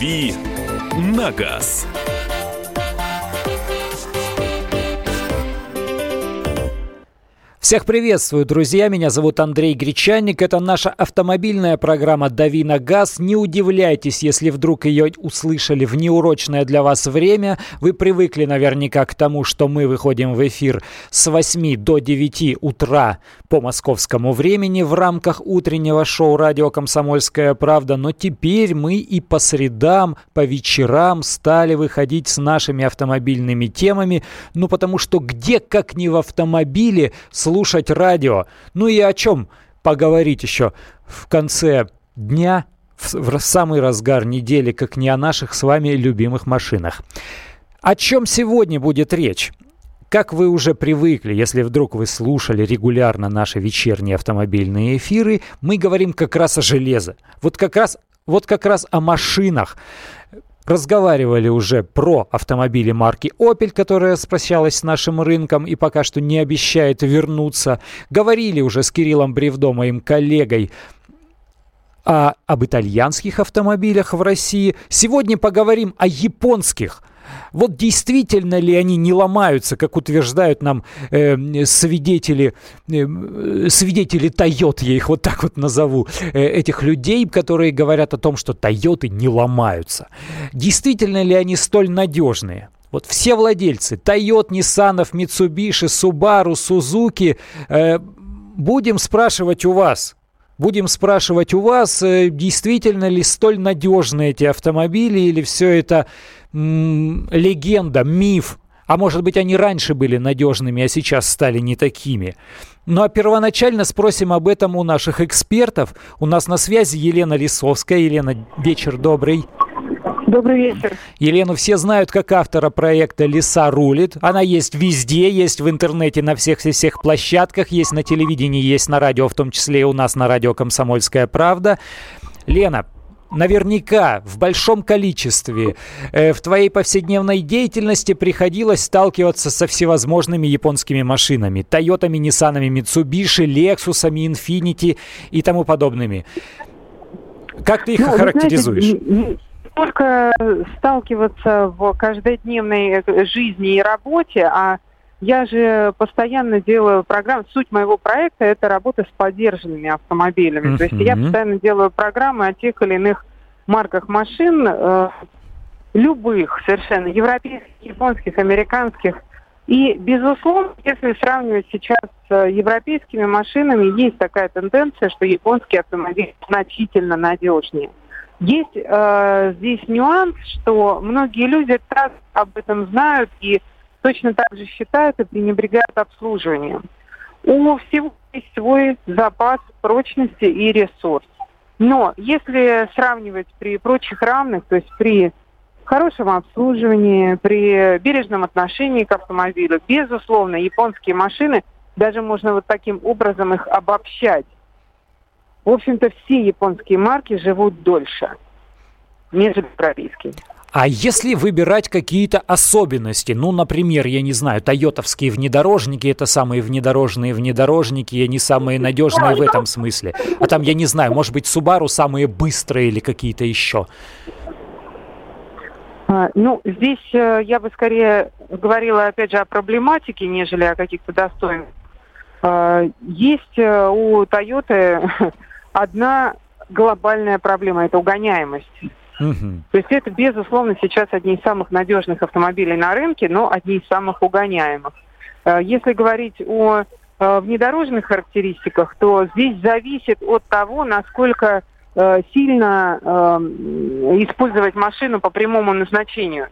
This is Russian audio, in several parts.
«Дави на газ». Всех приветствую, друзья. Меня зовут Андрей Гречанник. Это наша автомобильная программа «Дави на газ». Не удивляйтесь, если вдруг ее услышали в неурочное для вас время. Вы привыкли наверняка к тому, что мы выходим в эфир с 8 до 9 утра по московскому времени в рамках утреннего шоу «Радио Комсомольская правда». Но теперь мы и по средам, по вечерам стали выходить с нашими автомобильными темами. Ну, потому что где, как не в автомобиле, слушать радио. Ну и о чем поговорить еще в конце дня, в, в самый разгар недели, как не о наших с вами любимых машинах. О чем сегодня будет речь? Как вы уже привыкли, если вдруг вы слушали регулярно наши вечерние автомобильные эфиры, мы говорим как раз о железе. Вот как раз, вот как раз о машинах разговаривали уже про автомобили марки Opel, которая спрощалась с нашим рынком и пока что не обещает вернуться. Говорили уже с Кириллом Бревдо, моим коллегой, а об итальянских автомобилях в России. Сегодня поговорим о японских. Вот действительно ли они не ломаются, как утверждают нам э, свидетели, э, свидетели Тойот, я их вот так вот назову, э, этих людей, которые говорят о том, что Тойоты не ломаются. Действительно ли они столь надежные? Вот все владельцы Toyota, Nissan, Mitsubishi, Subaru, Suzuki, э, будем спрашивать у вас, Будем спрашивать у вас, э, действительно ли столь надежны эти автомобили или все это легенда, миф, а может быть, они раньше были надежными, а сейчас стали не такими. Ну а первоначально спросим об этом у наших экспертов. У нас на связи Елена Лисовская. Елена, вечер добрый. Добрый вечер. Елену все знают как автора проекта «Леса рулит». Она есть везде, есть в интернете на всех-всех площадках, есть на телевидении, есть на радио, в том числе и у нас на радио «Комсомольская правда». Лена, наверняка в большом количестве э, в твоей повседневной деятельности приходилось сталкиваться со всевозможными японскими машинами. Тойотами, Ниссанами, Митсубиши, Лексусами, Инфинити и тому подобными. Как ты их ну, характеризуешь? Знаете, только сталкиваться в каждодневной э, жизни и работе, а я же постоянно делаю программы. Суть моего проекта это работа с поддержанными автомобилями. Uh-huh. То есть я постоянно делаю программы о тех или иных марках машин, э, любых совершенно, европейских, японских, американских. И, безусловно, если сравнивать сейчас с европейскими машинами, есть такая тенденция, что японские автомобили значительно надежнее. Есть э, здесь нюанс, что многие люди так об этом знают и точно так же считают и пренебрегают обслуживанием. У всего есть свой запас прочности и ресурс. Но если сравнивать при прочих равных, то есть при хорошем обслуживании, при бережном отношении к автомобилю, безусловно, японские машины, даже можно вот таким образом их обобщать, в общем-то, все японские марки живут дольше, нежели европейские. А если выбирать какие-то особенности, ну, например, я не знаю, тойотовские внедорожники, это самые внедорожные внедорожники, и они самые надежные в этом смысле. А там, я не знаю, может быть, Subaru самые быстрые или какие-то еще. А, ну, здесь э, я бы скорее говорила, опять же, о проблематике, нежели о каких-то достоинствах. А, есть э, у Toyota одна глобальная проблема – это угоняемость. Угу. То есть это, безусловно, сейчас одни из самых надежных автомобилей на рынке, но одни из самых угоняемых. Э, если говорить о э, внедорожных характеристиках, то здесь зависит от того, насколько сильно использовать машину по прямому назначению.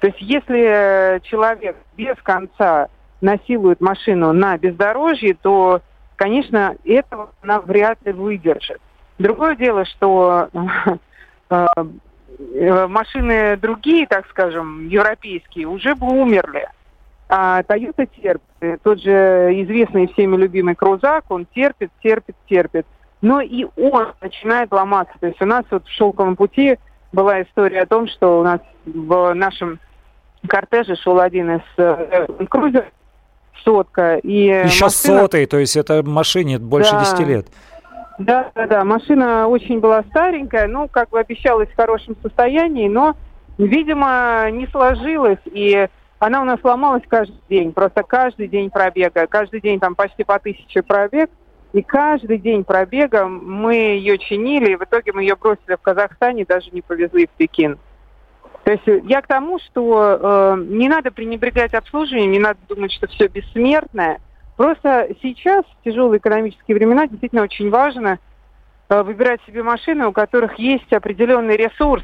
То есть если человек без конца насилует машину на бездорожье, то, конечно, этого она вряд ли выдержит. Другое дело, что э, э, машины другие, так скажем, европейские, уже бы умерли. А Toyota терпит. Тот же известный всеми любимый Крузак, он терпит, терпит, терпит. Но и он начинает ломаться. То есть у нас вот в «Шелковом пути» была история о том, что у нас в нашем кортеже шел один из э, крузеров, сотка. И Еще машина... сотый, то есть это машине больше да. 10 лет. Да, да, да. Машина очень была старенькая, ну, как бы обещалась в хорошем состоянии, но, видимо, не сложилось. И она у нас ломалась каждый день. Просто каждый день пробега. Каждый день там почти по тысяче пробег. И каждый день пробега мы ее чинили, и в итоге мы ее бросили в Казахстане, даже не повезли в Пекин. То есть я к тому, что э, не надо пренебрегать обслуживанием, не надо думать, что все бессмертное. Просто сейчас, в тяжелые экономические времена, действительно очень важно э, выбирать себе машины, у которых есть определенный ресурс.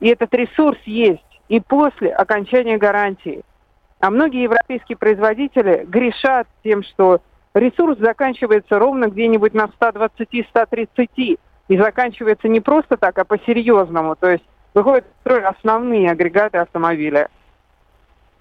И этот ресурс есть и после окончания гарантии. А многие европейские производители грешат тем, что ресурс заканчивается ровно где-нибудь на 120-130 и заканчивается не просто так, а по-серьезному. То есть выходят основные агрегаты автомобиля.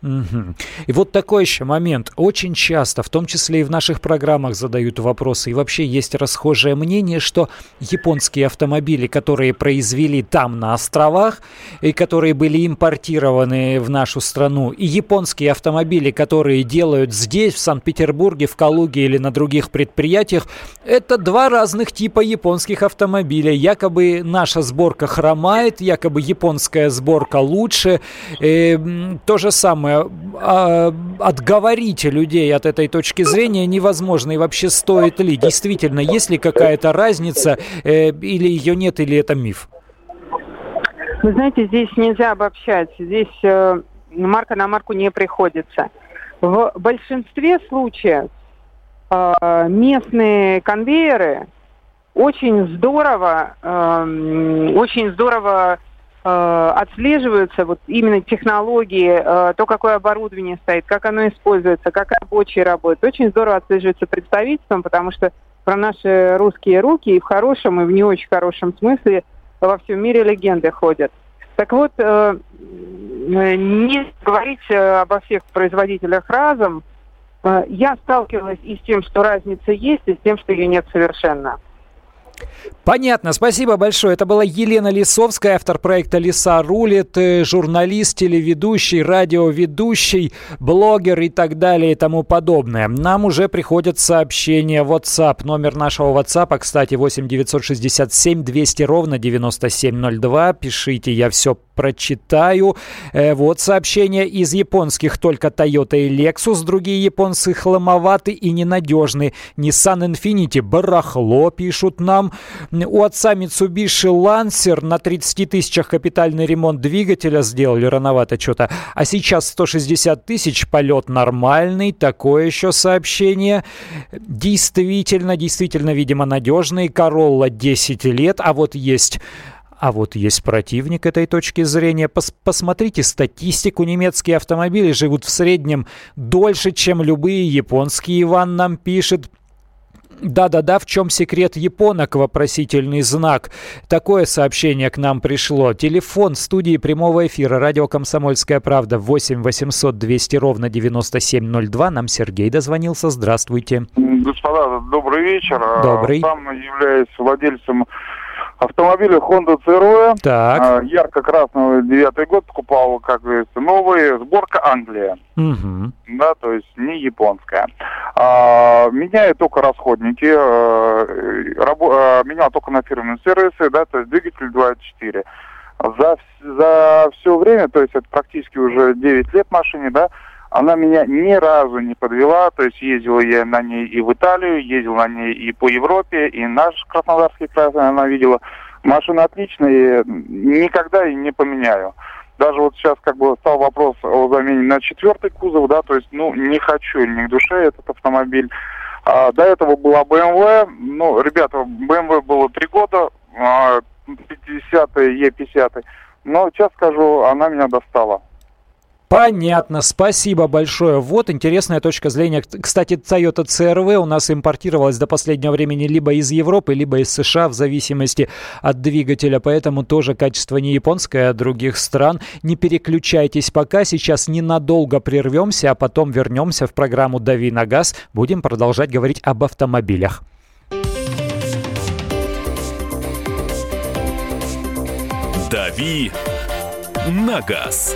Угу. И вот такой еще момент. Очень часто, в том числе и в наших программах задают вопросы, и вообще есть расхожее мнение, что японские автомобили, которые произвели там на островах, и которые были импортированы в нашу страну, и японские автомобили, которые делают здесь, в Санкт-Петербурге, в Калуге или на других предприятиях, это два разных типа японских автомобилей. Якобы наша сборка хромает, якобы японская сборка лучше. И, то же самое самое, а, отговорите людей от этой точки зрения невозможно. И вообще стоит ли? Действительно, есть ли какая-то разница, э, или ее нет, или это миф? Вы знаете, здесь нельзя обобщать. Здесь э, марка на марку не приходится. В большинстве случаев э, местные конвейеры очень здорово, э, очень здорово отслеживаются вот именно технологии, э, то, какое оборудование стоит, как оно используется, как рабочие работают. Очень здорово отслеживается представительством, потому что про наши русские руки и в хорошем, и в не очень хорошем смысле во всем мире легенды ходят. Так вот, э, не говорить обо всех производителях разом, я сталкивалась и с тем, что разница есть, и с тем, что ее нет совершенно. Понятно, спасибо большое. Это была Елена Лисовская, автор проекта «Лиса рулит», э, журналист, телеведущий, радиоведущий, блогер и так далее и тому подобное. Нам уже приходят сообщения в WhatsApp. Номер нашего WhatsApp, кстати, 8 967 200 ровно 9702. Пишите, я все прочитаю. Э, вот сообщение из японских. Только Toyota и Lexus. Другие японцы хламоваты и ненадежны. Nissan Infiniti барахло, пишут нам. У отца Mitsubishi Lancer на 30 тысячах капитальный ремонт двигателя сделали. Рановато что-то. А сейчас 160 тысяч. Полет нормальный. Такое еще сообщение. Действительно, действительно, видимо, надежный. Королла 10 лет. А вот есть а вот есть противник этой точки зрения. Пос посмотрите статистику. Немецкие автомобили живут в среднем дольше, чем любые японские. Иван нам пишет. Да-да-да, в чем секрет японок? Вопросительный знак. Такое сообщение к нам пришло. Телефон студии прямого эфира. Радио «Комсомольская правда» 8 800 200 ровно 9702. Нам Сергей дозвонился. Здравствуйте. Господа, добрый вечер. Добрый. Сам являюсь владельцем автомобиля Honda CRV. Так. А, ярко-красного девятый год покупал, как говорится, новый. Сборка Англия. Угу. Да, то есть не японская. А, меняю только расходники. А, рабо, а, менял только на фирменные сервисы, да, то есть двигатель 2.4. За, за все время, то есть это практически уже 9 лет машине, да, она меня ни разу не подвела, то есть ездил я на ней и в Италию, ездил на ней и по Европе, и наш Краснодарский край она видела. Машина отличная, никогда и не поменяю. Даже вот сейчас как бы стал вопрос о замене на четвертый кузов, да, то есть, ну, не хочу ни к душе этот автомобиль. А, до этого была BMW, ну, ребята, BMW было три года, 50-й, E50, но сейчас скажу, она меня достала. Понятно, спасибо большое. Вот интересная точка зрения. Кстати, Toyota CRV у нас импортировалась до последнего времени либо из Европы, либо из США, в зависимости от двигателя. Поэтому тоже качество не японское, а других стран. Не переключайтесь пока. Сейчас ненадолго прервемся, а потом вернемся в программу «Дави на газ». Будем продолжать говорить об автомобилях. «Дави на газ».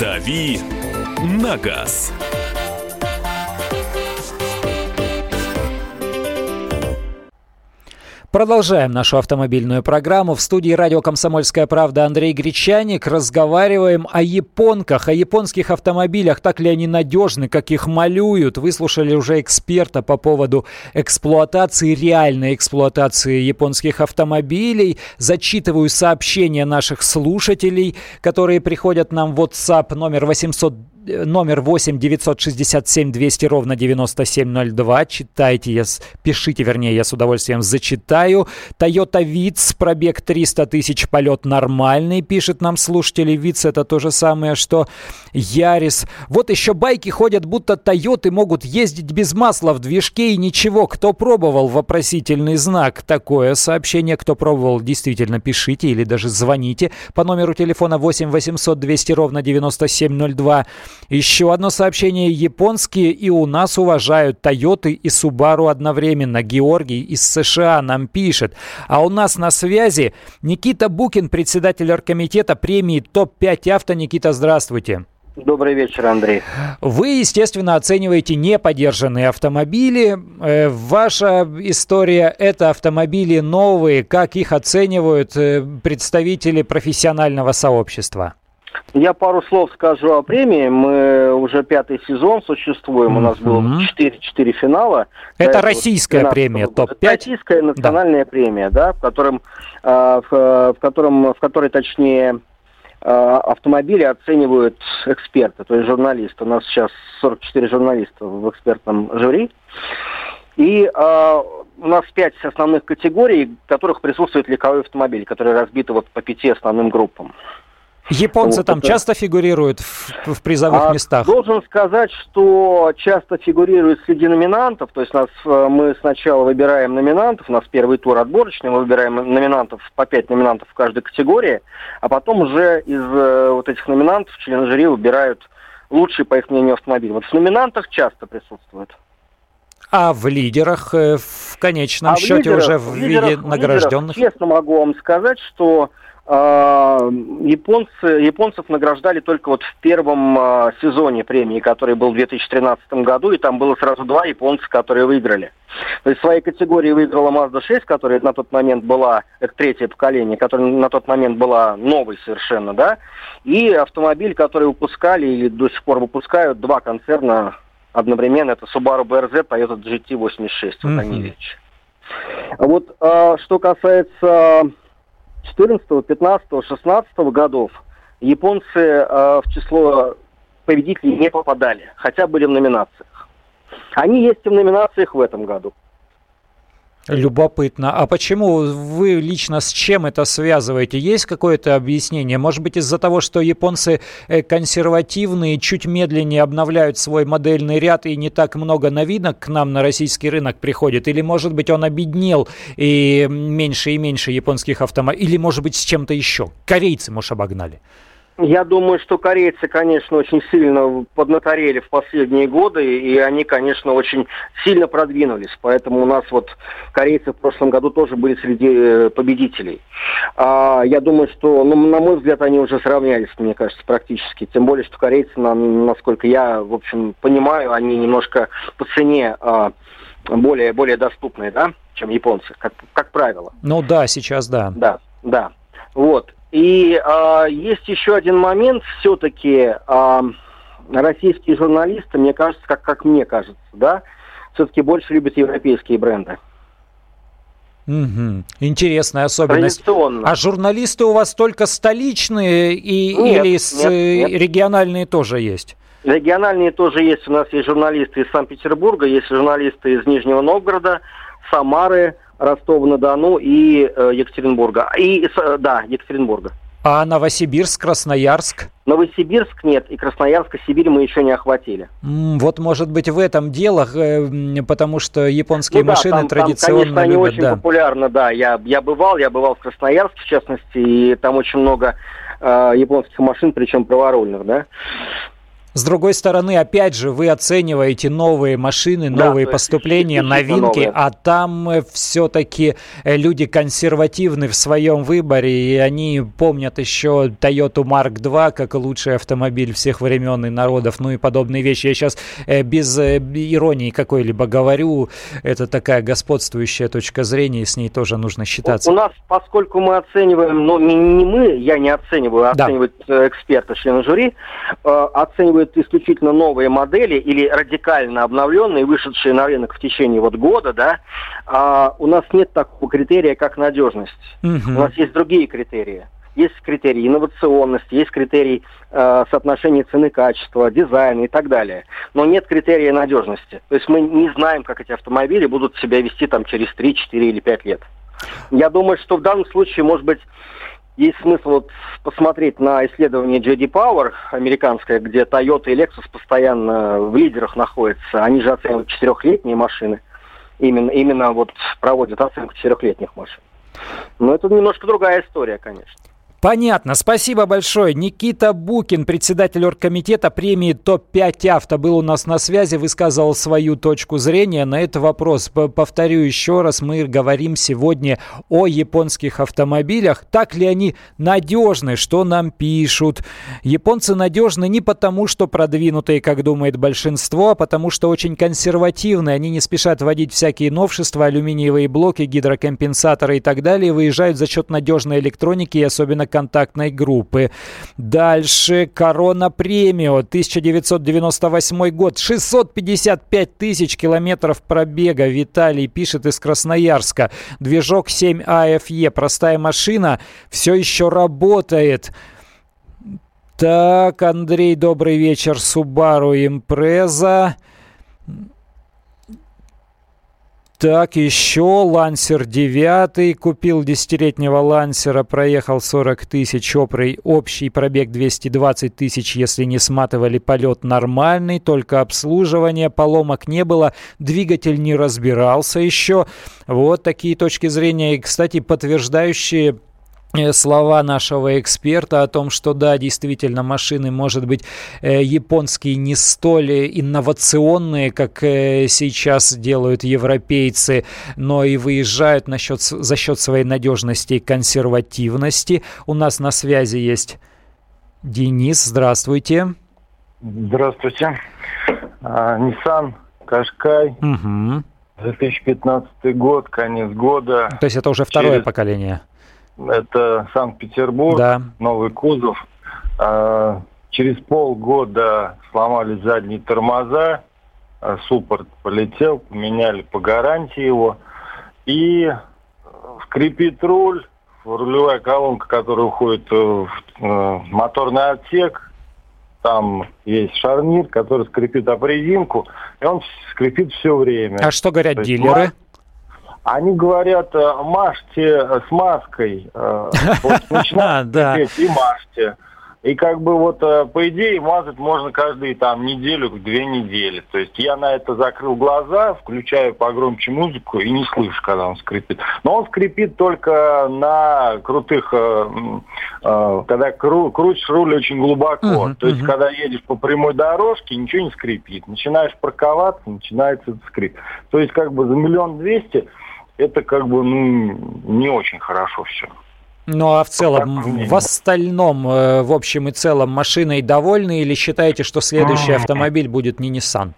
«Дави на газ». Продолжаем нашу автомобильную программу. В студии радио «Комсомольская правда» Андрей Гречаник. Разговариваем о японках, о японских автомобилях. Так ли они надежны, как их малюют. Выслушали уже эксперта по поводу эксплуатации, реальной эксплуатации японских автомобилей. Зачитываю сообщения наших слушателей, которые приходят нам в WhatsApp номер 800 номер 8 967 200 ровно 9702. Читайте, я, пишите, вернее, я с удовольствием зачитаю. Toyota Vitz, пробег 300 тысяч, полет нормальный, пишет нам слушатели. Vitz это то же самое, что Ярис. Вот еще байки ходят, будто Тойоты могут ездить без масла в движке и ничего. Кто пробовал? Вопросительный знак. Такое сообщение. Кто пробовал, действительно пишите или даже звоните по номеру телефона 8 800 200 ровно 9702. Еще одно сообщение. Японские и у нас уважают Тойоты и Субару одновременно. Георгий из США нам пишет. А у нас на связи Никита Букин, председатель оргкомитета премии ТОП-5 авто. Никита, здравствуйте. Добрый вечер, Андрей. Вы, естественно, оцениваете неподержанные автомобили. Э, ваша история – это автомобили новые. Как их оценивают э, представители профессионального сообщества? Я пару слов скажу о премии. Мы уже пятый сезон существуем. Mm-hmm. У нас было 4, 4 финала. Это российская премия, топ-5? Это российская национальная да. премия, да, в котором, э, в, в, котором, в которой, точнее, э, автомобили оценивают эксперты, то есть журналисты. У нас сейчас 44 журналиста в экспертном жюри. И э, у нас пять основных категорий, в которых присутствует легковой автомобиль, которые разбиты вот по пяти основным группам. Японцы вот там это... часто фигурируют в, в призовых а, местах? Должен сказать, что часто фигурируют среди номинантов. То есть нас, э, мы сначала выбираем номинантов, у нас первый тур отборочный, мы выбираем номинантов, по пять номинантов в каждой категории, а потом уже из э, вот этих номинантов члены жюри выбирают лучший, по их мнению, автомобиль. Вот в номинантах часто присутствуют. А в лидерах, э, в конечном а счете, в лидерах, уже в, в виде лидерах, награжденных? Лидерах, честно могу вам сказать, что японцы, японцев награждали только вот в первом а, сезоне премии, который был в 2013 году, и там было сразу два японца, которые выиграли. То есть в своей категории выиграла Mazda 6, которая на тот момент была, это третье поколение, которая на тот момент была новой совершенно, да, и автомобиль, который выпускали или до сих пор выпускают два концерна одновременно, это Subaru BRZ, Toyota GT86, mm-hmm. вот они вещи. Вот э, что касается 14, 15, 16 годов японцы э, в число победителей не попадали, хотя были в номинациях. Они есть и в номинациях в этом году. Любопытно. А почему вы лично с чем это связываете? Есть какое-то объяснение? Может быть, из-за того, что японцы э, консервативные, чуть медленнее обновляют свой модельный ряд и не так много новинок к нам на российский рынок приходит? Или, может быть, он обеднел и меньше и меньше японских автомобилей? Или, может быть, с чем-то еще? Корейцы, может, обогнали? Я думаю, что корейцы, конечно, очень сильно поднаторели в последние годы, и они, конечно, очень сильно продвинулись. Поэтому у нас вот корейцы в прошлом году тоже были среди э, победителей. А, я думаю, что, ну, на мой взгляд, они уже сравнялись, мне кажется, практически. Тем более, что корейцы, насколько я, в общем, понимаю, они немножко по цене а, более, более доступные, да, чем японцы, как, как правило. Ну да, сейчас да. Да, да. Вот. И э, есть еще один момент, все-таки э, российские журналисты, мне кажется, как, как мне кажется, да, все-таки больше любят европейские бренды. Угу. Интересная особенность. А журналисты у вас только столичные и, нет, или с, нет, нет. региональные тоже есть? Региональные тоже есть. У нас есть журналисты из Санкт-Петербурга, есть журналисты из Нижнего Новгорода, Самары, Ростова-на-Дону и э, Екатеринбурга. И, э, да, Екатеринбурга. А Новосибирск, Красноярск? Новосибирск нет, и Красноярск и Сибирь мы еще не охватили. Вот может быть в этом дело, э, потому что японские ну, машины да, там, традиционно там, конечно, любят, они очень да. популярны, да. Я, я бывал, я бывал в Красноярске, в частности, и там очень много э, японских машин, причем праворульных, да. С другой стороны, опять же, вы оцениваете новые машины, новые да, поступления, новинки, новые. а там э, все-таки э, люди консервативны в своем выборе, и они помнят еще Toyota Mark II как лучший автомобиль всех времен и народов, ну и подобные вещи. Я сейчас э, без иронии какой-либо говорю, это такая господствующая точка зрения, и с ней тоже нужно считаться. У нас, поскольку мы оцениваем, но не мы, я не оцениваю, а да. оценивают эксперты, члены жюри, оценивают требуют исключительно новые модели или радикально обновленные, вышедшие на рынок в течение вот года, да, а у нас нет такого критерия, как надежность. Угу. У нас есть другие критерии. Есть критерии инновационности, есть критерий э, соотношения цены-качества, дизайна и так далее. Но нет критерия надежности. То есть мы не знаем, как эти автомобили будут себя вести там через 3, 4 или 5 лет. Я думаю, что в данном случае, может быть, есть смысл вот посмотреть на исследование JD Power американское, где Toyota и Lexus постоянно в лидерах находятся. Они же оценивают четырехлетние машины. Именно, именно вот проводят оценку четырехлетних машин. Но это немножко другая история, конечно. Понятно. Спасибо большое. Никита Букин, председатель оргкомитета премии ТОП-5 авто, был у нас на связи, высказывал свою точку зрения на этот вопрос. Повторю еще раз, мы говорим сегодня о японских автомобилях. Так ли они надежны, что нам пишут? Японцы надежны не потому, что продвинутые, как думает большинство, а потому что очень консервативные. Они не спешат вводить всякие новшества, алюминиевые блоки, гидрокомпенсаторы и так далее, выезжают за счет надежной электроники и особенно контактной группы. Дальше Корона Премио, 1998 год, 655 тысяч километров пробега. Виталий пишет из Красноярска. Движок 7 АФЕ, простая машина, все еще работает. Так, Андрей, добрый вечер. Субару Импреза. Так, еще Лансер 9. Купил десятилетнего Лансера, проехал 40 тысяч, общий пробег 220 тысяч, если не сматывали полет нормальный, только обслуживание, поломок не было, двигатель не разбирался еще. Вот такие точки зрения, и, кстати, подтверждающие слова нашего эксперта о том, что да, действительно, машины, может быть, э, японские не столь инновационные, как э, сейчас делают европейцы, но и выезжают насчет, за счет своей надежности и консервативности. У нас на связи есть Денис. Здравствуйте. Здравствуйте. А, Nissan Qashqai. Угу. 2015 год, конец года. То есть это уже второе Через... поколение? Это Санкт-Петербург, да. новый кузов. А, через полгода сломались задние тормоза, а, суппорт полетел, поменяли по гарантии его. И скрипит руль, рулевая колонка, которая уходит в моторный отсек, там есть шарнир, который скрипит об резинку, и он скрипит все время. А что говорят дилеры? Они говорят, э, мажьте с маской. Э, вот и мажьте. И как бы вот, э, по идее, мазать можно каждые там неделю, две недели. То есть я на это закрыл глаза, включаю погромче музыку и не слышу, когда он скрипит. Но он скрипит только на крутых, э, э, когда кру, крутишь руль очень глубоко. Uh-huh, То есть uh-huh. когда едешь по прямой дорожке, ничего не скрипит. Начинаешь парковаться, начинается этот скрип. То есть как бы за миллион двести это как бы ну, не очень хорошо все. Ну а в целом, в остальном, э, в общем и целом, машиной довольны или считаете, что следующий автомобиль будет не Nissan?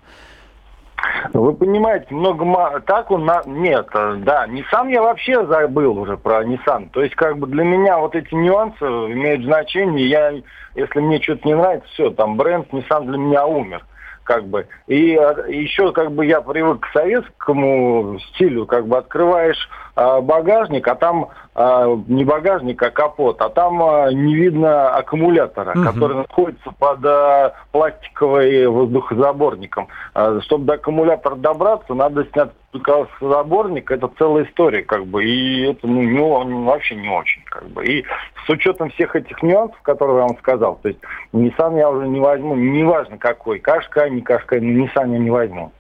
Вы понимаете, много так он на... нет, э, да, Nissan я вообще забыл уже про Nissan. То есть как бы для меня вот эти нюансы имеют значение. Я, если мне что-то не нравится, все, там бренд Nissan для меня умер как бы. И еще как бы я привык к советскому стилю, как бы открываешь багажник, а там э, не багажник, а капот, а там э, не видно аккумулятора, угу. который находится под пластиковым воздухозаборником. Чтобы до аккумулятора добраться, надо снять заборник это целая история, как бы, и это ну, ну, вообще не очень, как бы. И с учетом всех этих нюансов, которые я вам сказал, то есть Nissan я уже не возьму, неважно какой, Кашка, не Кашка, Nissan я не возьму.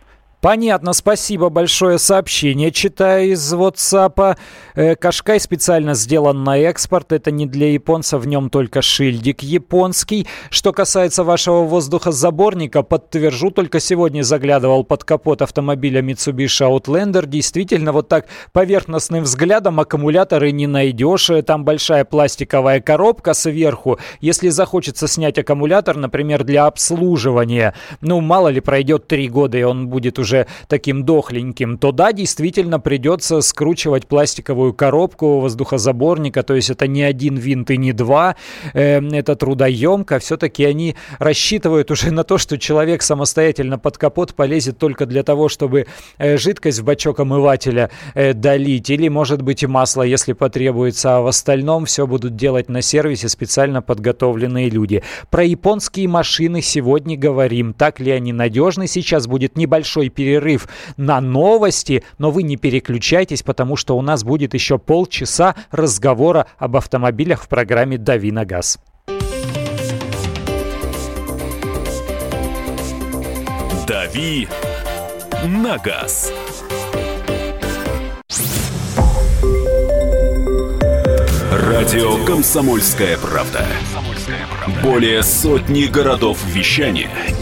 Понятно, спасибо большое. Сообщение читаю из WhatsApp. Э, Кашкай специально сделан на экспорт. Это не для японцев, в нем только шильдик японский. Что касается вашего воздухозаборника, подтвержу, только сегодня заглядывал под капот автомобиля Mitsubishi Outlander. Действительно, вот так поверхностным взглядом аккумуляторы не найдешь. Там большая пластиковая коробка сверху. Если захочется снять аккумулятор, например, для обслуживания, ну, мало ли, пройдет три года, и он будет уже уже таким дохленьким, то да, действительно придется скручивать пластиковую коробку воздухозаборника, то есть это не один винт и не два, э, это трудоемко, все-таки они рассчитывают уже на то, что человек самостоятельно под капот полезет только для того, чтобы э, жидкость в бачок омывателя э, долить, или может быть и масло, если потребуется, а в остальном все будут делать на сервисе специально подготовленные люди. Про японские машины сегодня говорим, так ли они надежны, сейчас будет небольшой перерыв перерыв на новости, но вы не переключайтесь, потому что у нас будет еще полчаса разговора об автомобилях в программе «Дави на газ». «Дави на газ». Радио «Комсомольская правда». Более сотни городов вещания –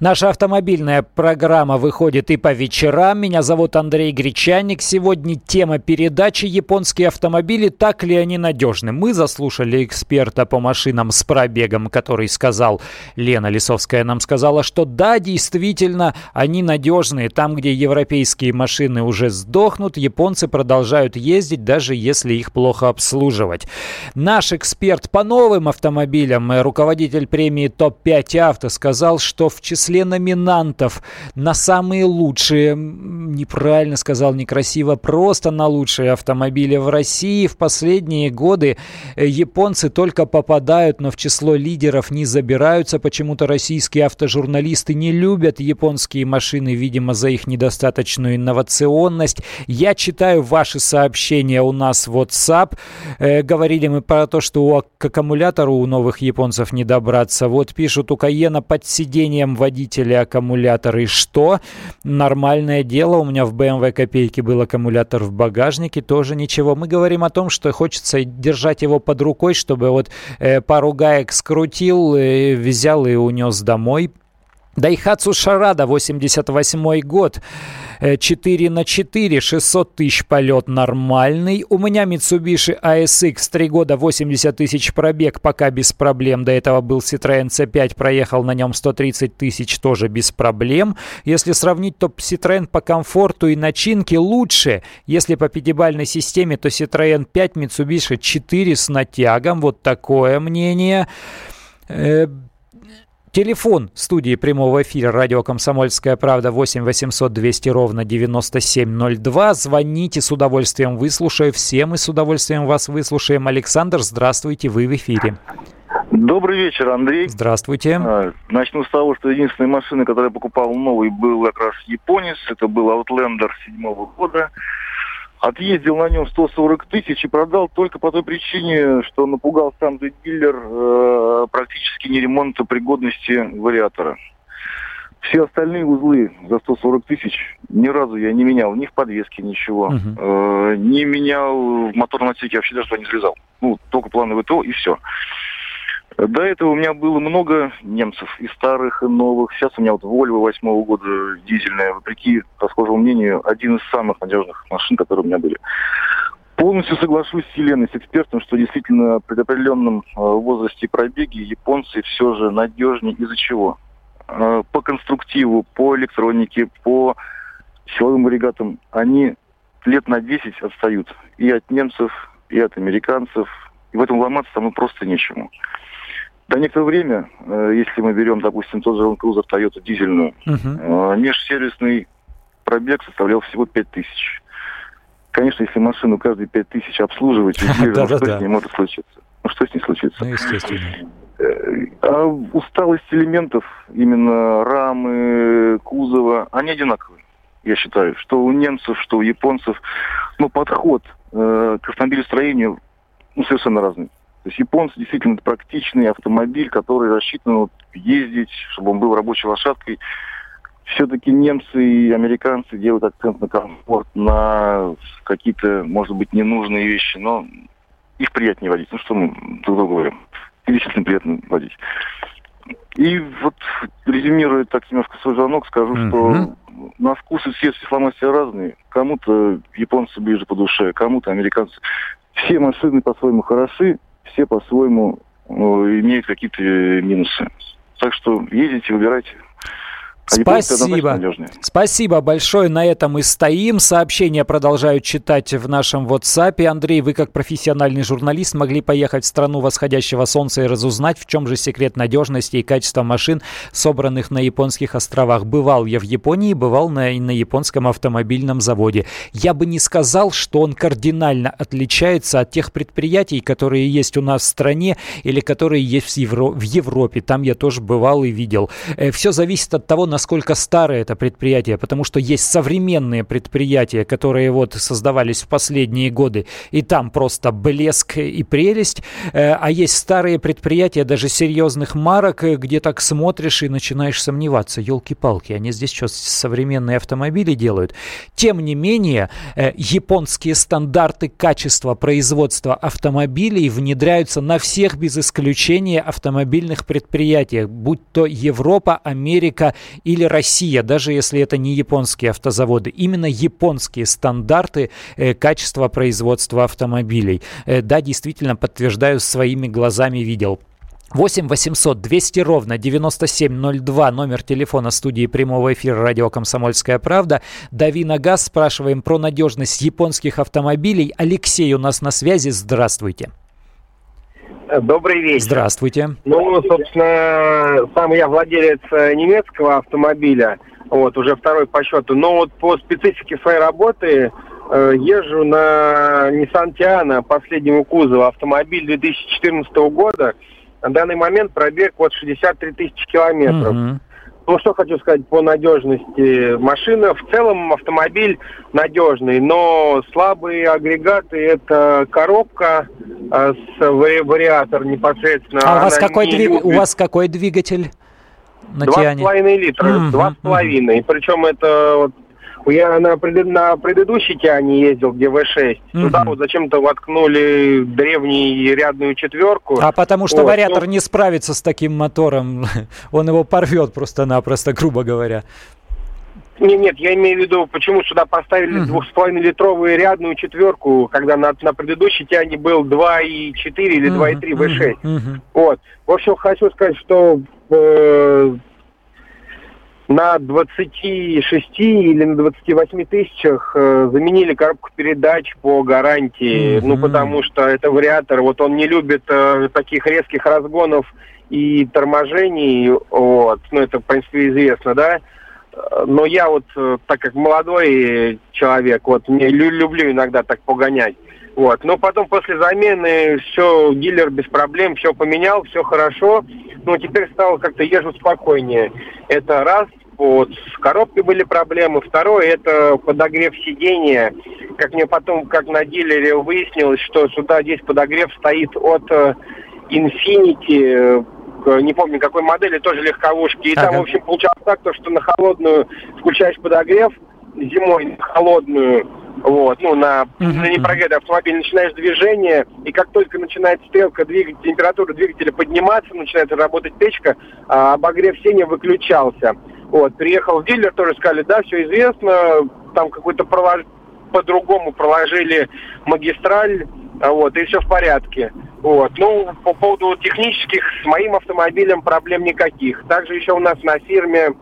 Наша автомобильная программа выходит и по вечерам. Меня зовут Андрей Гречанник. Сегодня тема передачи «Японские автомобили. Так ли они надежны?» Мы заслушали эксперта по машинам с пробегом, который сказал, Лена Лисовская нам сказала, что да, действительно, они надежные. Там, где европейские машины уже сдохнут, японцы продолжают ездить, даже если их плохо обслуживать. Наш эксперт по новым автомобилям, руководитель премии ТОП-5 авто, сказал, что в числе числе номинантов на самые лучшие, неправильно сказал, некрасиво, просто на лучшие автомобили в России. В последние годы э, японцы только попадают, но в число лидеров не забираются. Почему-то российские автожурналисты не любят японские машины, видимо, за их недостаточную инновационность. Я читаю ваши сообщения у нас в WhatsApp. Э, говорили мы про то, что к аккумулятору у новых японцев не добраться. Вот пишут, у Каена под сиденьем водителя водители аккумуляторы. Что? Нормальное дело. У меня в BMW копейки был аккумулятор в багажнике. Тоже ничего. Мы говорим о том, что хочется держать его под рукой, чтобы вот э, пару гаек скрутил, э, взял и унес домой. Дайхатсу Шарада, 88 год. 4 на 4, 600 тысяч полет нормальный. У меня Mitsubishi ASX 3 года, 80 тысяч пробег, пока без проблем. До этого был Citroёn C5, проехал на нем 130 тысяч, тоже без проблем. Если сравнить, то Citroёn по комфорту и начинке лучше. Если по пятибалльной системе, то Citroёn 5, Mitsubishi 4 с натягом. Вот такое мнение. Телефон студии прямого эфира радио «Комсомольская правда» 8 800 200 ровно 9702. Звоните, с удовольствием выслушаю. Все мы с удовольствием вас выслушаем. Александр, здравствуйте, вы в эфире. Добрый вечер, Андрей. Здравствуйте. А, начну с того, что единственная машина, которую я покупал новый, был как раз японец. Это был Outlander седьмого года. Отъездил на нем 140 тысяч и продал только по той причине, что напугал сам дилер э, практически неремонта пригодности вариатора. Все остальные узлы за 140 тысяч ни разу я не менял ни в подвеске ничего, uh-huh. э, не менял в моторном отсеке, вообще даже туда не слезал. Ну, только плановый ТО и все. До этого у меня было много немцев, и старых, и новых. Сейчас у меня вот Volvo восьмого года дизельная, вопреки расхожему мнению, один из самых надежных машин, которые у меня были. Полностью соглашусь с Еленой, с экспертом, что действительно при определенном э, возрасте пробеги японцы все же надежнее. Из-за чего? Э, по конструктиву, по электронике, по силовым агрегатам они лет на 10 отстают и от немцев, и от американцев. И в этом ломаться там просто нечему. До некоторое время, э, если мы берем, допустим, тот же Land Cruiser Toyota дизельную, uh-huh. межсервисный пробег составлял всего 5 тысяч. Конечно, если машину каждые 5 тысяч обслуживать, что с ней может случиться? Ну что с ней случится? Ну, естественно. Э, а усталость элементов, именно рамы, кузова, они одинаковые, я считаю. Что у немцев, что у японцев. Но подход э, к автомобилестроению ну, совершенно разный. То есть японцы действительно практичный автомобиль, который рассчитан вот, ездить, чтобы он был рабочей лошадкой. Все-таки немцы и американцы делают акцент на комфорт, на какие-то, может быть, ненужные вещи, но их приятнее водить. Ну что мы друг другу говорим. И действительно приятно водить. И вот резюмируя так немножко свой звонок, скажу, mm-hmm. что на вкус и цвет фломастера разные. Кому-то японцы ближе по душе, кому-то американцы. Все машины по-своему хороши, все по-своему ну, имеют какие-то минусы. Так что ездите, выбирайте. А Спасибо. Спасибо большое. На этом и стоим. Сообщения продолжают читать в нашем WhatsApp. Андрей, вы как профессиональный журналист могли поехать в страну восходящего солнца и разузнать, в чем же секрет надежности и качества машин, собранных на японских островах. Бывал я в Японии, бывал на, на японском автомобильном заводе. Я бы не сказал, что он кардинально отличается от тех предприятий, которые есть у нас в стране или которые есть в, Евро- в Европе. Там я тоже бывал и видел. Э, Все зависит от того, насколько старое это предприятие, потому что есть современные предприятия, которые вот создавались в последние годы, и там просто блеск и прелесть, э, а есть старые предприятия, даже серьезных марок, э, где так смотришь и начинаешь сомневаться, елки-палки, они здесь что, современные автомобили делают? Тем не менее, э, японские стандарты качества производства автомобилей внедряются на всех без исключения автомобильных предприятиях, будь то Европа, Америка или Россия, даже если это не японские автозаводы, именно японские стандарты э, качества производства автомобилей. Э, да, действительно, подтверждаю, своими глазами видел. 8 800 200 ровно 9702, номер телефона студии прямого эфира радио «Комсомольская правда». Дави на газ, спрашиваем про надежность японских автомобилей. Алексей у нас на связи, здравствуйте. Добрый вечер. Здравствуйте. Ну, собственно, сам я владелец э, немецкого автомобиля, вот, уже второй по счету. Но вот по специфике своей работы э, езжу на Nissan Tiana последнего кузова, автомобиль 2014 года. На данный момент пробег вот 63 тысячи километров. Угу. Ну, что хочу сказать по надежности. Машина, в целом автомобиль надежный, но слабые агрегаты – это коробка э, с вариатор непосредственно. А у вас, какой двиг... у вас какой двигатель? Два с половиной литра, два с половиной. Причем это вот я на, пред, на предыдущей Тиане ездил, где В6. Угу. Туда вот зачем-то воткнули древнюю рядную четверку. А потому что вот, вариатор ну... не справится с таким мотором. Он его порвет просто-напросто, грубо говоря. Нет, нет, я имею в виду, почему сюда поставили двух с половиной литровую рядную четверку, когда на, на предыдущей тяне был 2,4 или 2,3 V6. Uh-huh. Вот. В общем, хочу сказать, что э, на 26 или на 28 тысячах э, заменили коробку передач по гарантии. Mm-hmm. Ну, потому что это вариатор, вот он не любит э, таких резких разгонов и торможений. Вот. Ну, это, в принципе, известно, да. Но я вот, э, так как молодой человек, вот мне люблю иногда так погонять. Вот. Но потом после замены все, дилер без проблем, все поменял, все хорошо. Но теперь стало как-то езжу спокойнее. Это раз вот с коробкой были проблемы. Второе, это подогрев сидения. Как мне потом, как на дилере выяснилось, что сюда здесь подогрев стоит от э, Infinity, э, не помню какой модели, тоже легковушки. И ага. там, в общем, получалось так, то, что на холодную включаешь подогрев, зимой на холодную вот, ну, на, uh-huh. на непрогретый автомобиль, начинаешь движение, и как только начинает стрелка двигателя, температура двигателя подниматься, начинает работать печка, а обогрев сеня выключался. Вот, приехал в дилер, тоже сказали, да, все известно, там какой-то пролож... по-другому проложили магистраль, вот, и все в порядке. Вот. Ну, по поводу технических, с моим автомобилем проблем никаких. Также еще у нас на фирме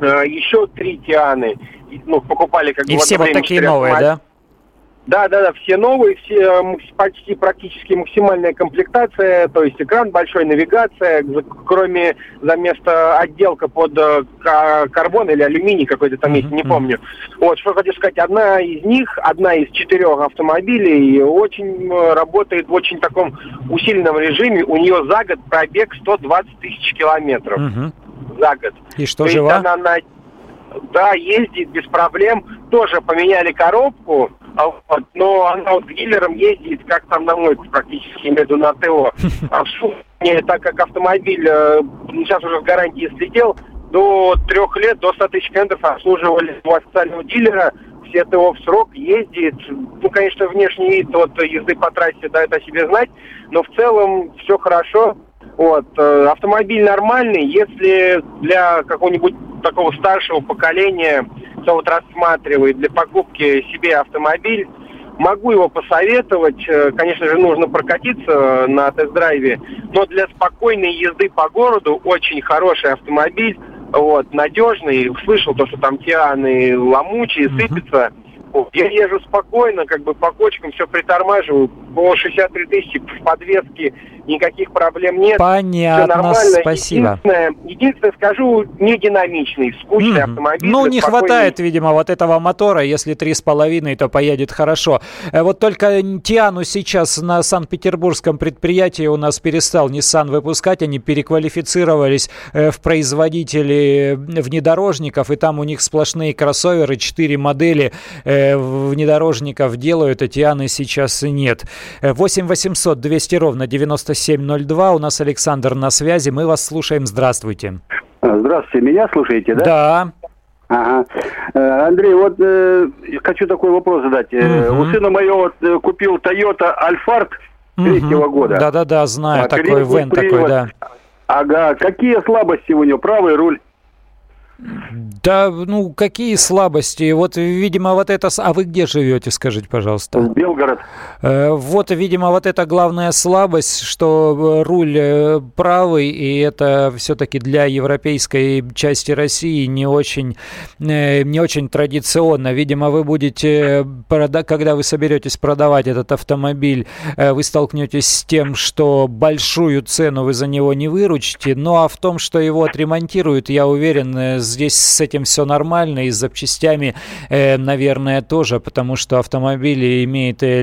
э, еще три Тианы ну, покупали как И бы... все вот такие новые, да? Да, да, да, все новые, все почти практически максимальная комплектация, то есть экран большой, навигация, кроме за место отделка под э, карбон или алюминий какой-то там есть, не помню. Вот, что хочу сказать, одна из них, одна из четырех автомобилей очень э, работает в очень таком усиленном режиме, у нее за год пробег 120 тысяч километров. За год. И что, же жива? Она на да, ездит без проблем. Тоже поменяли коробку, а вот, но она вот дилером ездит, как там на мойку практически, между на ТО. А в сумме, так как автомобиль э, сейчас уже в гарантии слетел, до трех лет, до 100 тысяч километров обслуживали у официального дилера, все ТО в срок ездит. Ну, конечно, внешний вид от езды по трассе дает о себе знать, но в целом все хорошо. Вот. Э, автомобиль нормальный, если для какого-нибудь такого старшего поколения, кто вот рассматривает для покупки себе автомобиль, могу его посоветовать. Э, конечно же, нужно прокатиться на тест-драйве, но для спокойной езды по городу очень хороший автомобиль, вот, надежный. Слышал то, что там тианы ломучие, сыпятся. Я езжу спокойно, как бы по кочкам все притормаживаю. По 63 тысячи в подвеске никаких проблем нет. Понятно, спасибо. Единственное, единственное, скажу, не динамичный, скучный mm-hmm. автомобиль. Ну, не спокойный. хватает, видимо, вот этого мотора. Если 3,5, то поедет хорошо. Э, вот только Тиану сейчас на Санкт-Петербургском предприятии у нас перестал Nissan выпускать. Они переквалифицировались э, в производители внедорожников, и там у них сплошные кроссоверы, 4 модели э, внедорожников делают, а Тианы сейчас нет. 8 800 200 ровно 90 9702. У нас Александр на связи. Мы вас слушаем. Здравствуйте. Здравствуйте. Меня слушаете, да? Да. Ага. Э, Андрей, вот э, хочу такой вопрос задать. Угу. У сына моего вот, э, купил Toyota Alphard третьего угу. года. Да-да-да, знаю, а, такой вен такой, да. Ага, какие слабости у него? Правый руль. Да, ну, какие слабости? Вот, видимо, вот это... А вы где живете, скажите, пожалуйста? Белгород. Э, вот, видимо, вот это главная слабость, что э, руль э, правый, и это все-таки для европейской части России не очень, не очень традиционно. Видимо, вы будете, когда вы соберетесь продавать этот автомобиль, вы столкнетесь с тем, что большую цену вы за него не выручите, ну, а в том, что его отремонтируют, я уверен, здесь с этим все нормально, и с запчастями, наверное, тоже, потому что автомобили имеют э,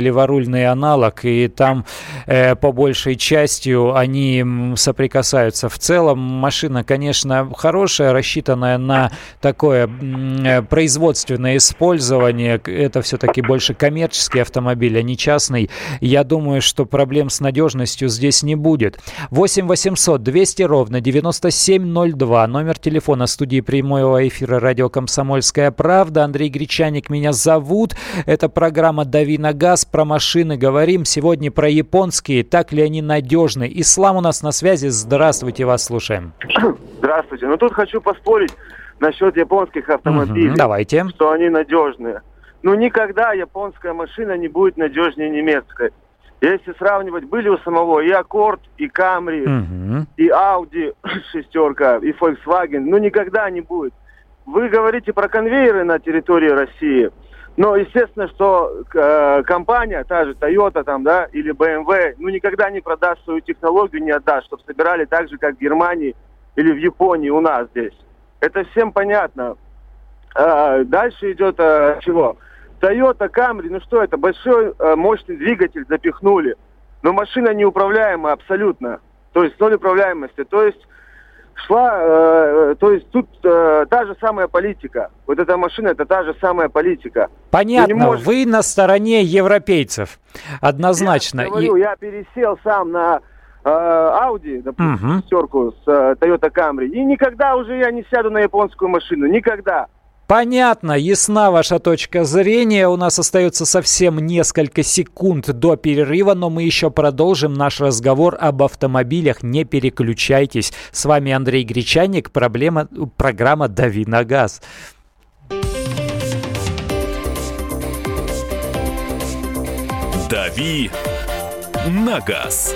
леворульный аналог, и там э, по большей частью они соприкасаются. В целом машина, конечно, хорошая, рассчитанная на такое э, производственное использование. Это все-таки больше коммерческий автомобиль, а не частный. Я думаю, что проблем с надежностью здесь не будет. 8 800 200 ровно 9702, номер телефона студии прямого эфира радио «Комсомольская правда». Андрей Гречаник меня зовут. Это программа «Дави на газ». Про машины говорим. Сегодня про японские. Так ли они надежны? Ислам у нас на связи. Здравствуйте, вас слушаем. Здравствуйте. Ну тут хочу поспорить насчет японских автомобилей. Угу, давайте. Что они надежные. Ну никогда японская машина не будет надежнее немецкой. Если сравнивать, были у самого и Аккорд, и Камри, угу. и Audi шестерка, и Volkswagen, ну никогда не будет. Вы говорите про конвейеры на территории России, но естественно, что э, компания, та же Toyota там, да, или BMW, ну никогда не продаст свою технологию, не отдаст, чтобы собирали так же, как в Германии или в Японии у нас здесь. Это всем понятно. Э, дальше идет э, чего? Toyota Camry, ну что это, большой э, мощный двигатель запихнули. Но машина неуправляемая абсолютно. То есть ноль управляемости. То есть шла, э, то есть тут э, та же самая политика. Вот эта машина, это та же самая политика. Понятно, можешь... вы на стороне европейцев, однозначно. Я, говорю, И... я пересел сам на э, Audi, допустим, угу. с э, Toyota Camry, и никогда уже я не сяду на японскую машину, никогда. Понятно, ясна ваша точка зрения. У нас остается совсем несколько секунд до перерыва, но мы еще продолжим наш разговор об автомобилях. Не переключайтесь. С вами Андрей Гречаник, проблема, программа «Дави на газ». «Дави на газ».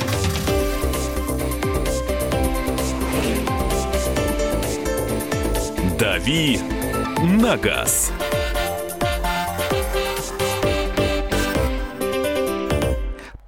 «Дави на газ».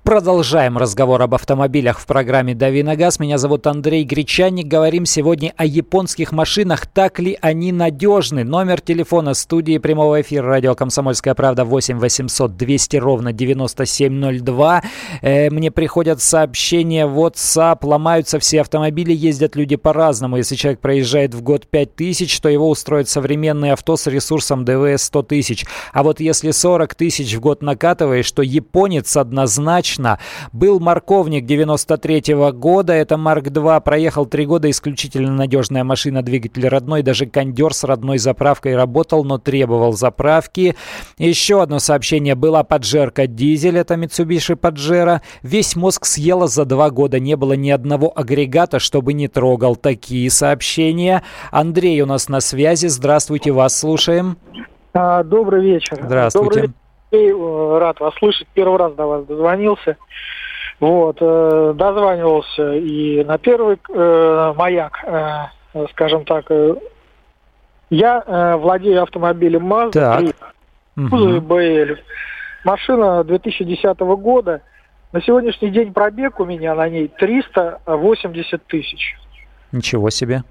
Продолжаем разговор об автомобилях в программе «Дави на газ». Меня зовут Андрей Гречаник. Говорим сегодня о японских машинах. Так ли они надежны? Номер телефона студии прямого эфира радио «Комсомольская правда» 8 800 200 ровно 9702. Э, мне приходят сообщения в WhatsApp. Ломаются все автомобили, ездят люди по-разному. Если человек проезжает в год 5000, то его устроит современное авто с ресурсом ДВС 100 тысяч. А вот если 40 тысяч в год накатываешь, то японец однозначно точно. Был морковник 93 -го года, это Марк 2, проехал три года, исключительно надежная машина, двигатель родной, даже кондер с родной заправкой работал, но требовал заправки. Еще одно сообщение, была поджерка дизель, это Mitsubishi Pajero. Весь мозг съела за два года, не было ни одного агрегата, чтобы не трогал. Такие сообщения. Андрей у нас на связи, здравствуйте, вас слушаем. А, добрый вечер. Здравствуйте. Добрый рад вас слышать. Первый раз до вас дозвонился. Вот, э, дозванивался и на первый э, маяк, э, скажем так. Э, я э, владею автомобилем Mazda так. 3, кузове BL. Машина 2010 года. На сегодняшний день пробег у меня на ней 380 тысяч. Ничего себе.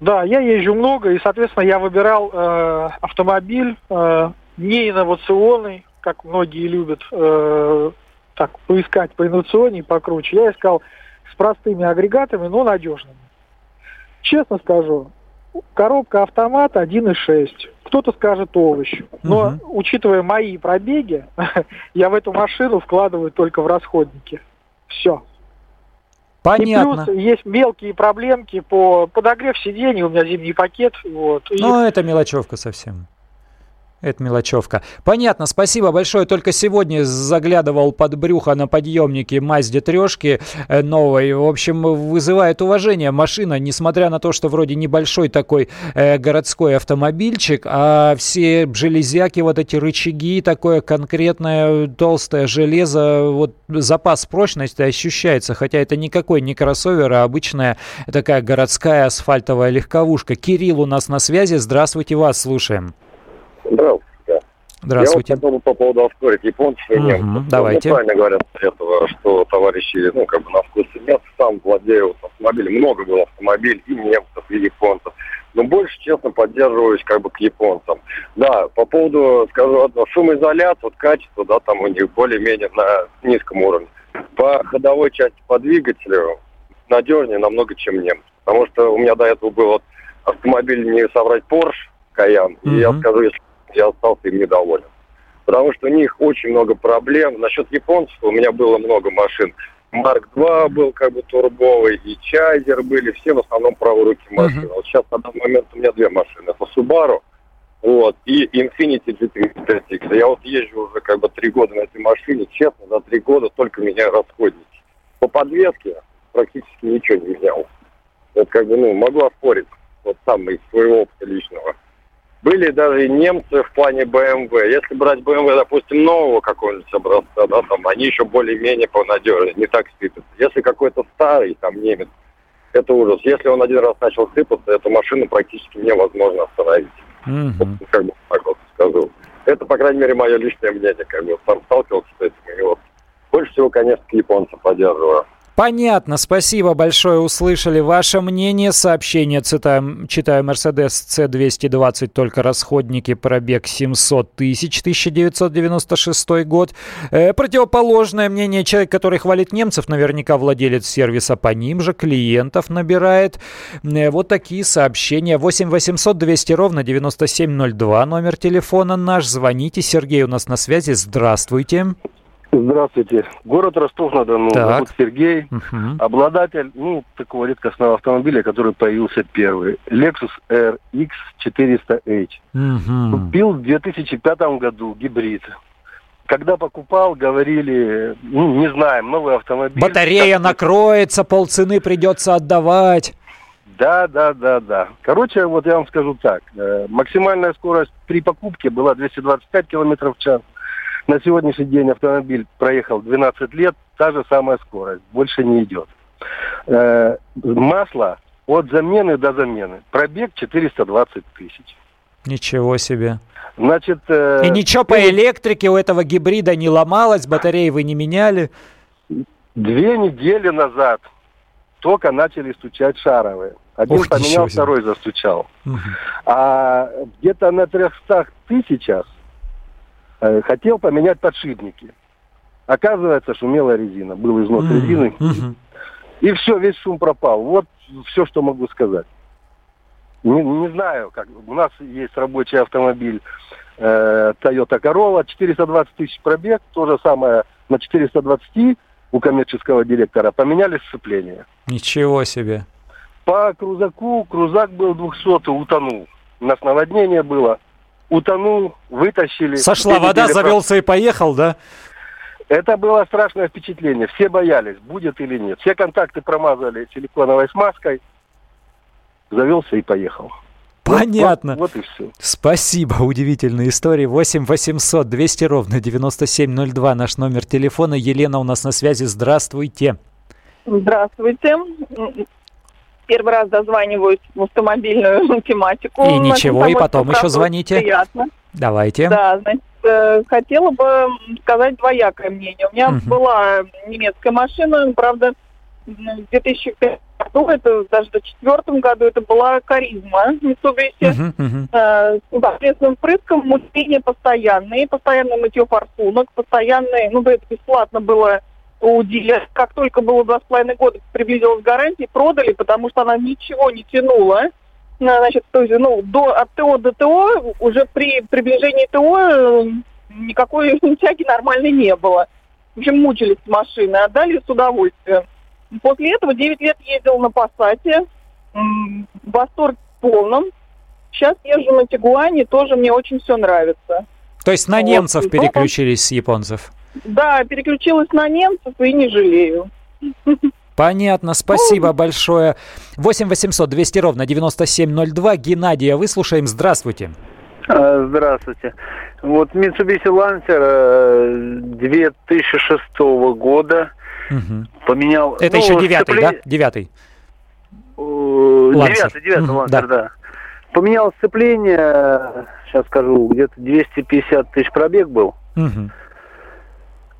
Да, я езжу много, и, соответственно, я выбирал э, автомобиль э, не инновационный, как многие любят э, так поискать по инновационнее, покруче, я искал с простыми агрегатами, но надежными. Честно скажу, коробка автомат 1.6. Кто-то скажет овощ. Но угу. учитывая мои пробеги, я в эту машину вкладываю только в расходники. Все. Понятно. И плюс есть мелкие проблемки по подогрев сидений, у меня зимний пакет. Вот, ну, и... это мелочевка совсем. Это мелочевка. Понятно, спасибо большое. Только сегодня заглядывал под брюхо на подъемнике Мазде трешки э, новой. В общем, вызывает уважение машина, несмотря на то, что вроде небольшой такой э, городской автомобильчик, а все железяки, вот эти рычаги, такое конкретное толстое железо, вот запас прочности ощущается, хотя это никакой не кроссовер, а обычная такая городская асфальтовая легковушка. Кирилл у нас на связи. Здравствуйте, вас слушаем. Здравствуйте. Здравствуйте. Я вот хотел по поводу оспорить японцев и немцев. Угу, давайте. Ну, правильно говорят этого, что товарищи, ну, как бы на вкус и нет, сам владею вот автомобилем. Много было автомобилей и немцев, и японцев. Но больше, честно, поддерживаюсь как бы к японцам. Да, по поводу, скажу одно, шумоизоляция, вот качество, да, там у них более-менее на низком уровне. По ходовой части, по двигателю надежнее намного, чем немцы. Потому что у меня до этого был вот автомобиль, не соврать, Porsche, Каян. Mm-hmm. И я скажу, если я остался им недоволен. Потому что у них очень много проблем. Насчет японцев у меня было много машин. Марк 2 был как бы турбовый, и Чайзер были, все в основном правой руки машины. Uh-huh. Вот сейчас на данный момент у меня две машины. Это Subaru вот, и Infiniti G35X. Я вот езжу уже как бы три года на этой машине. Честно, за три года только меняю расходники. По подвеске практически ничего не менял. Вот как бы, ну, могу оспорить. Вот сам из своего опыта личного. Были даже немцы в плане BMW. Если брать BMW, допустим, нового какого-нибудь образца, да, там они еще более-менее понадежнее, не так сыпятся. Если какой-то старый, там, немец, это ужас. Если он один раз начал сыпаться, эту машину практически невозможно остановить. Mm-hmm. Вот, как бы так вот скажу. Это, по крайней мере, мое личное мнение. Как бы сам сталкивался с этим. И вот больше всего, конечно, к японцам поддерживаю. Понятно, спасибо большое, услышали ваше мнение. Сообщение цитаем, читаю, Mercedes C220, только расходники, пробег 700 тысяч, 1996 год. Э, противоположное мнение, человек, который хвалит немцев, наверняка владелец сервиса по ним же, клиентов набирает. Э, вот такие сообщения. 8 800 200 ровно 9702, номер телефона наш. Звоните, Сергей у нас на связи, здравствуйте. Здравствуйте. Город Ростов-на-Дону. Зовут Сергей. Угу. Обладатель, ну, такого редкостного автомобиля, который появился первый. Lexus RX 400H. Угу. Купил в 2005 году гибрид. Когда покупал, говорили, ну, не знаем, новый автомобиль. Батарея как... накроется, полцены придется отдавать. Да, да, да, да. Короче, вот я вам скажу так. Э, максимальная скорость при покупке была 225 км в час. На сегодняшний день автомобиль проехал 12 лет, та же самая скорость, больше не идет. Э, масло от замены до замены. Пробег 420 тысяч. Ничего себе. Значит, э, И ничего по электрике у этого гибрида не ломалось, батареи вы не меняли? Две недели назад только начали стучать шаровые. Один Ох, поменял, второй застучал. Угу. А где-то на 300 тысячах хотел поменять подшипники. Оказывается, шумела резина. Был износ mm-hmm. резины. Mm-hmm. И все, весь шум пропал. Вот все, что могу сказать. Не, не знаю, как у нас есть рабочий автомобиль э, Toyota Corolla, 420 тысяч пробег, то же самое на 420 у коммерческого директора поменяли сцепление. Ничего себе. По крузаку, крузак был 200 утонул. У нас наводнение было утонул, вытащили. Сошла вода, завелся и поехал, да? Это было страшное впечатление. Все боялись, будет или нет. Все контакты промазали силиконовой смазкой. Завелся и поехал. Понятно. Вот, вот, вот и все. Спасибо, удивительная история. 8 800 200 ровно 9702 наш номер телефона. Елена у нас на связи. Здравствуйте. Здравствуйте первый раз дозваниваюсь в автомобильную тематику. И ничего, и потом еще звоните. Приятно. Давайте. Да, значит, э, хотела бы сказать двоякое мнение. У меня угу. была немецкая машина, правда, в 2005 году, это даже в 2004 году, это была каризма Mitsubishi. Uh-huh, uh-huh. Э, с непосредственным впрыском, мучения постоянные, постоянное мытье форсунок, постоянные, ну да, это бесплатно было у дилера, как только было два с половиной года, приблизилась гарантия, продали, потому что она ничего не тянула. Ну, значит, то есть, ну, до, от ТО до ТО уже при приближении ТО э, никакой тяги нормальной не было. В общем, мучились машины, отдали с удовольствием. После этого 9 лет ездил на Пассате, восторг полном. Сейчас езжу на Тигуане, тоже мне очень все нравится. То есть на вот. немцев переключились с японцев? Да, переключилась на немцев и не жалею. Понятно, спасибо большое. 8 800 200 ровно 9702. Геннадия, выслушаем. Здравствуйте. А, здравствуйте. Вот Mitsubishi Lancer 2006 э, года угу. поменял... Это ну, еще девятый, сцепление... да? Девятый. Девятый, девятый Lancer, да. да. Поменял сцепление, сейчас скажу, где-то 250 тысяч пробег был. Угу.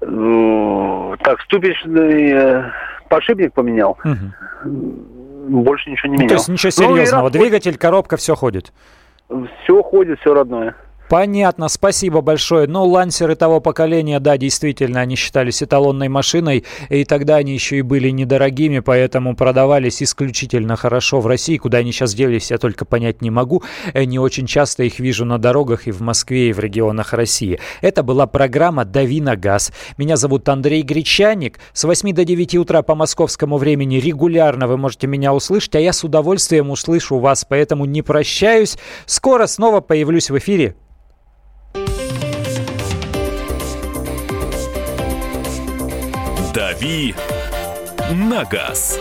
Ну, так, ступичный э, подшипник поменял. Угу. Больше ничего не менял. Ну, то есть ничего серьезного. Ну, Двигатель, коробка, все ходит. Все ходит, все родное. Понятно, спасибо большое. Ну, лансеры того поколения, да, действительно, они считались эталонной машиной, и тогда они еще и были недорогими, поэтому продавались исключительно хорошо в России. Куда они сейчас делись, я только понять не могу. Э, не очень часто их вижу на дорогах и в Москве, и в регионах России. Это была программа «Дави на газ». Меня зовут Андрей Гречаник. С 8 до 9 утра по московскому времени регулярно вы можете меня услышать, а я с удовольствием услышу вас, поэтому не прощаюсь. Скоро снова появлюсь в эфире. «Дави на газ».